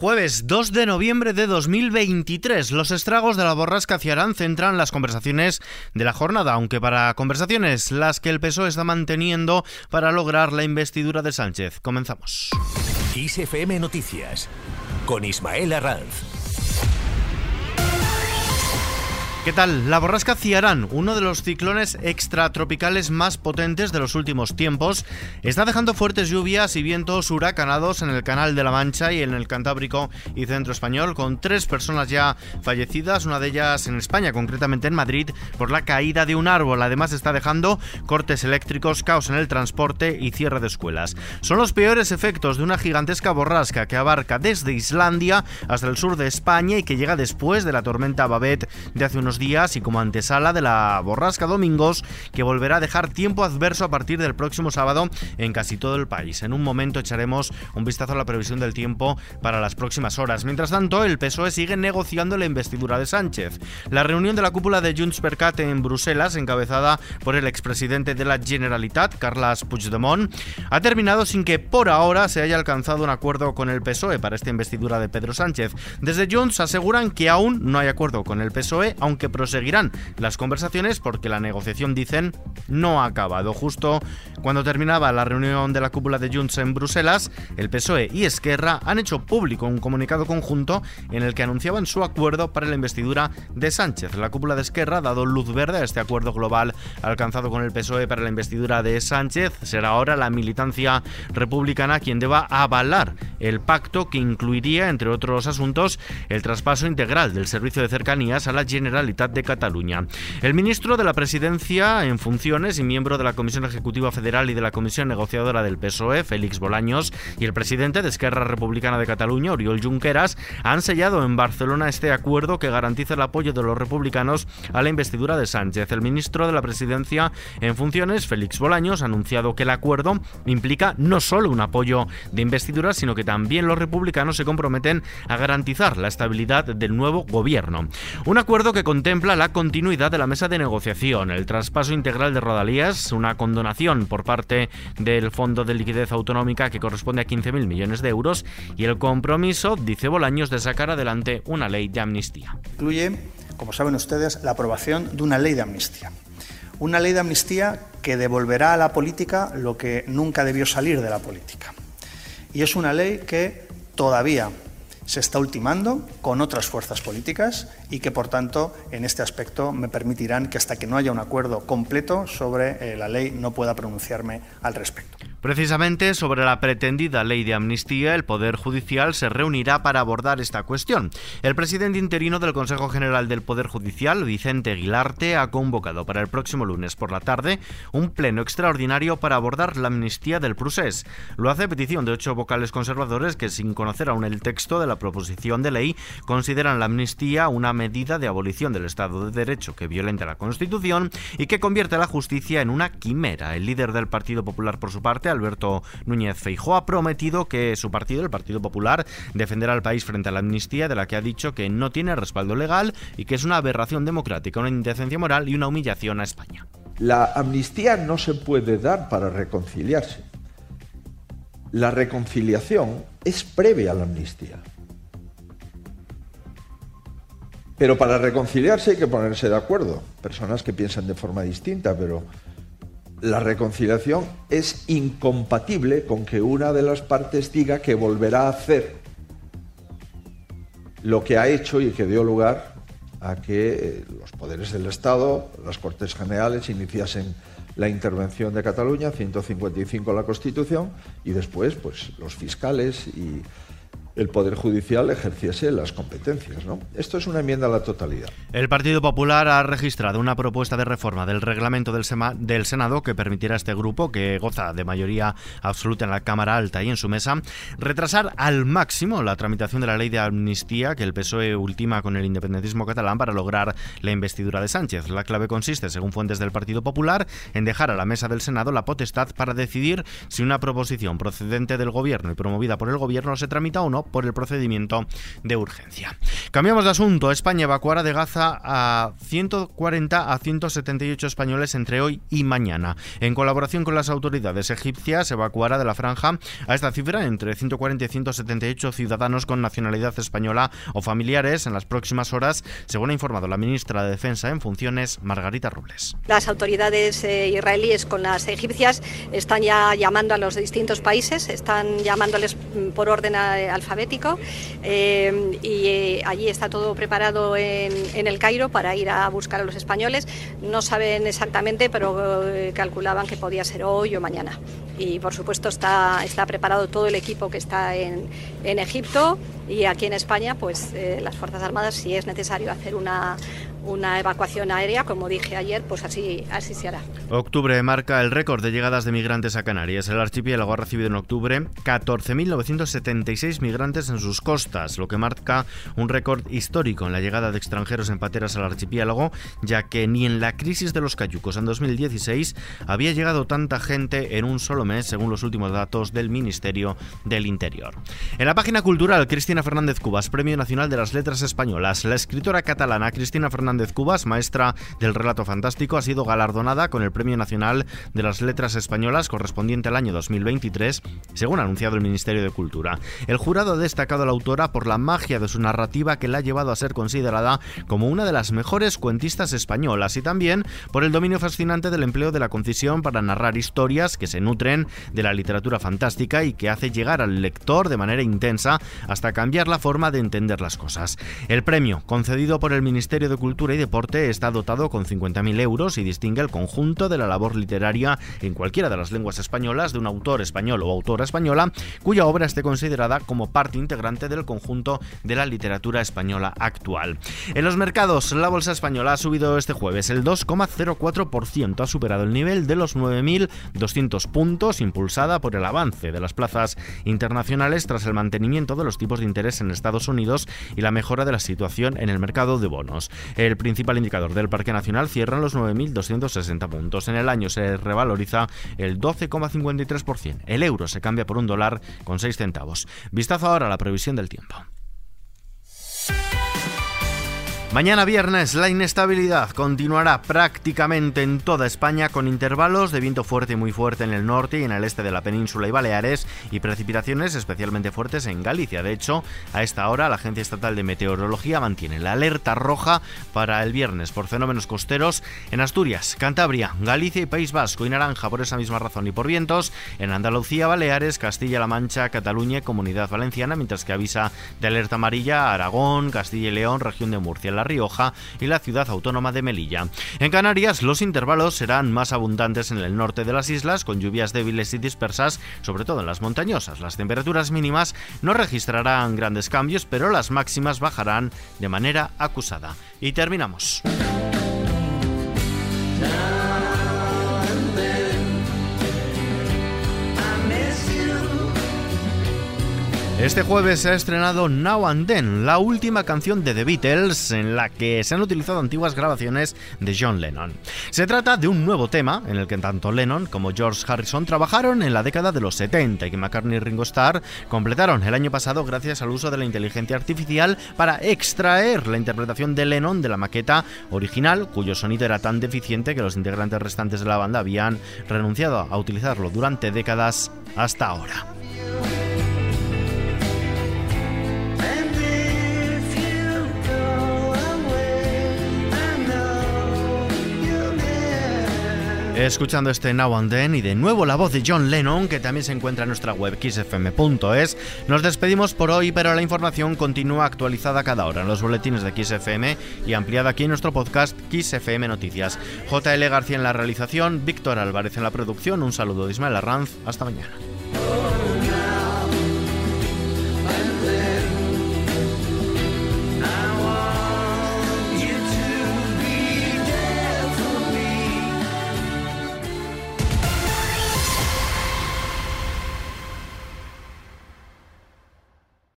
Jueves 2 de noviembre de 2023. Los estragos de la borrasca Ciarán centran las conversaciones de la jornada, aunque para conversaciones las que el PSOE está manteniendo para lograr la investidura de Sánchez. Comenzamos. ISFM Noticias con Ismael Arranz. ¿Qué tal? La borrasca Ciarán, uno de los ciclones extratropicales más potentes de los últimos tiempos, está dejando fuertes lluvias y vientos huracanados en el Canal de la Mancha y en el Cantábrico y Centro Español, con tres personas ya fallecidas, una de ellas en España, concretamente en Madrid, por la caída de un árbol. Además está dejando cortes eléctricos, caos en el transporte y cierre de escuelas. Son los peores efectos de una gigantesca borrasca que abarca desde Islandia hasta el sur de España y que llega después de la tormenta Babet de hace unos días y como antesala de la borrasca Domingos, que volverá a dejar tiempo adverso a partir del próximo sábado en casi todo el país. En un momento echaremos un vistazo a la previsión del tiempo para las próximas horas. Mientras tanto, el PSOE sigue negociando la investidura de Sánchez. La reunión de la cúpula de Junts per Cat en Bruselas, encabezada por el expresidente de la Generalitat, Carles Puigdemont, ha terminado sin que por ahora se haya alcanzado un acuerdo con el PSOE para esta investidura de Pedro Sánchez. Desde Junts aseguran que aún no hay acuerdo con el PSOE, aunque que proseguirán las conversaciones porque la negociación, dicen, no ha acabado. Justo cuando terminaba la reunión de la cúpula de Junts en Bruselas, el PSOE y Esquerra han hecho público un comunicado conjunto en el que anunciaban su acuerdo para la investidura de Sánchez. La cúpula de Esquerra ha dado luz verde a este acuerdo global alcanzado con el PSOE para la investidura de Sánchez. Será ahora la militancia republicana quien deba avalar el pacto que incluiría, entre otros asuntos, el traspaso integral del servicio de cercanías a la Generalitat de Cataluña. El ministro de la Presidencia en funciones y miembro de la Comisión Ejecutiva Federal y de la Comisión Negociadora del PSOE, Félix Bolaños, y el presidente de Esquerra Republicana de Cataluña, Oriol Junqueras, han sellado en Barcelona este acuerdo que garantiza el apoyo de los republicanos a la investidura de Sánchez. El ministro de la Presidencia en funciones, Félix Bolaños, ha anunciado que el acuerdo implica no solo un apoyo de investidura, sino que también los republicanos se comprometen a garantizar la estabilidad del nuevo gobierno. Un acuerdo que contempla la continuidad de la mesa de negociación, el traspaso integral de Rodalías, una condonación por parte del Fondo de Liquidez Autonómica que corresponde a 15.000 millones de euros y el compromiso, dice Bolaños, de sacar adelante una ley de amnistía. Incluye, como saben ustedes, la aprobación de una ley de amnistía. Una ley de amnistía que devolverá a la política lo que nunca debió salir de la política. Y es una ley que todavía se está ultimando con otras fuerzas políticas y que, por tanto, en este aspecto me permitirán que hasta que no haya un acuerdo completo sobre eh, la ley no pueda pronunciarme al respecto. Precisamente sobre la pretendida ley de amnistía, el Poder Judicial se reunirá para abordar esta cuestión. El presidente interino del Consejo General del Poder Judicial, Vicente Aguilarte, ha convocado para el próximo lunes por la tarde un pleno extraordinario para abordar la amnistía del procés. Lo hace a petición de ocho vocales conservadores que, sin conocer aún el texto de la proposición de ley, consideran la amnistía una medida de abolición del Estado de Derecho que violenta la Constitución y que convierte a la justicia en una quimera. El líder del Partido Popular, por su parte, Alberto Núñez Feijóo, ha prometido que su partido, el Partido Popular, defenderá al país frente a la amnistía, de la que ha dicho que no tiene respaldo legal y que es una aberración democrática, una indecencia moral y una humillación a España. La amnistía no se puede dar para reconciliarse. La reconciliación es previa a la amnistía. Pero para reconciliarse hay que ponerse de acuerdo. Personas que piensan de forma distinta, pero la reconciliación es incompatible con que una de las partes diga que volverá a hacer lo que ha hecho y que dio lugar a que eh, los poderes del Estado, las Cortes Generales, iniciasen la intervención de Cataluña, 155 la Constitución, y después pues, los fiscales y el Poder Judicial ejerciese las competencias. ¿no? Esto es una enmienda a la totalidad. El Partido Popular ha registrado una propuesta de reforma del reglamento del, Senado que permitirá a este grupo, que goza de mayoría absoluta en la Cámara Alta y en su mesa, retrasar al máximo la tramitación de la ley de amnistía que el PSOE ultima con el independentismo catalán para lograr la investidura de Sánchez. La clave consiste, según fuentes del Partido Popular, en dejar a la mesa del Senado la potestad para decidir si una proposición procedente del Gobierno y promovida por el Gobierno se tramita o no por el procedimiento de urgencia. Cambiamos de asunto. España evacuará de Gaza a 140 a 178 españoles entre hoy y mañana. En colaboración con las autoridades egipcias, evacuará de la franja a esta cifra entre 140 y 178 ciudadanos con nacionalidad española o familiares en las próximas horas, según ha informado la ministra de Defensa en funciones, Margarita Robles. Las autoridades eh, israelíes con las egipcias están ya llamando a los distintos países, están llamándoles mm, por orden eh, alfabético eh, y allí está todo preparado en, el Cairo para ir a buscar a los españoles. No saben exactamente, pero calculaban que podía ser hoy o mañana. Y por supuesto está, está preparado todo el equipo que está en, en Egipto y aquí en España, pues las Fuerzas Armadas, si es necesario hacer una, una evacuación aérea, como dije ayer, pues así, así se hará. Octubre marca el récord de llegadas de migrantes a Canarias. El archipiélago ha recibido en octubre 14.976 migrantes en sus costas, lo que marca un récord histórico en la llegada de extranjeros en pateras al archipiélago, ya que ni en la crisis de los cayucos en 2016 había llegado tanta gente en un solo mes, según los últimos datos del Ministerio del Interior. En la página cultural, Cristina Fernández Cubas, Premio Nacional de las Letras Españolas. La escritora catalana Cristina Fernández Fernández Cubas, maestra del relato fantástico, ha sido galardonada con el Premio Nacional de las Letras Españolas correspondiente al año 2023, según ha anunciado el Ministerio de Cultura. El jurado ha destacado a la autora por la magia de su narrativa que la ha llevado a ser considerada como una de las mejores cuentistas españolas y también por el dominio fascinante del empleo de la concisión para narrar historias que se nutren de la literatura fantástica y que hace llegar al lector de manera intensa hasta cambiar la forma de entender las cosas. El premio, concedido por el Ministerio de Cultura, y Deporte está dotado con 50.000 euros y distingue el conjunto de la labor literaria en cualquiera de las lenguas españolas de un autor español o autora española cuya obra esté considerada como parte integrante del conjunto de la literatura española actual. En los mercados, la bolsa española ha subido este jueves el 2,04%, ha superado el nivel de los 9.200 puntos, impulsada por el avance de las plazas internacionales tras el mantenimiento de los tipos de interés en Estados Unidos y la mejora de la situación en el mercado de bonos. El principal indicador del Parque Nacional cierra en los 9.260 puntos. En el año se revaloriza el 12,53%. El euro se cambia por un dólar con 6 centavos. Vistazo ahora a la previsión del tiempo. Mañana viernes la inestabilidad continuará prácticamente en toda España con intervalos de viento fuerte y muy fuerte en el norte y en el este de la península y Baleares y precipitaciones especialmente fuertes en Galicia. De hecho, a esta hora la Agencia Estatal de Meteorología mantiene la alerta roja para el viernes por fenómenos costeros en Asturias, Cantabria, Galicia y País Vasco y naranja por esa misma razón y por vientos en Andalucía, Baleares, Castilla-La Mancha, Cataluña y Comunidad Valenciana, mientras que avisa de alerta amarilla Aragón, Castilla y León, región de Murcia. La Rioja y la ciudad autónoma de Melilla. En Canarias, los intervalos serán más abundantes en el norte de las islas, con lluvias débiles y dispersas, sobre todo en las montañosas. Las temperaturas mínimas no registrarán grandes cambios, pero las máximas bajarán de manera acusada. Y terminamos. Este jueves se ha estrenado Now and Then, la última canción de The Beatles en la que se han utilizado antiguas grabaciones de John Lennon. Se trata de un nuevo tema en el que tanto Lennon como George Harrison trabajaron en la década de los 70 y que McCartney y Ringo Starr completaron el año pasado gracias al uso de la inteligencia artificial para extraer la interpretación de Lennon de la maqueta original, cuyo sonido era tan deficiente que los integrantes restantes de la banda habían renunciado a utilizarlo durante décadas hasta ahora. Escuchando este Now and Then y de nuevo la voz de John Lennon, que también se encuentra en nuestra web xfm.es. Nos despedimos por hoy, pero la información continúa actualizada cada hora en los boletines de XFM y ampliada aquí en nuestro podcast XFM Noticias. JL García en la realización, Víctor Álvarez en la producción. Un saludo de Ismael Arranz. Hasta mañana.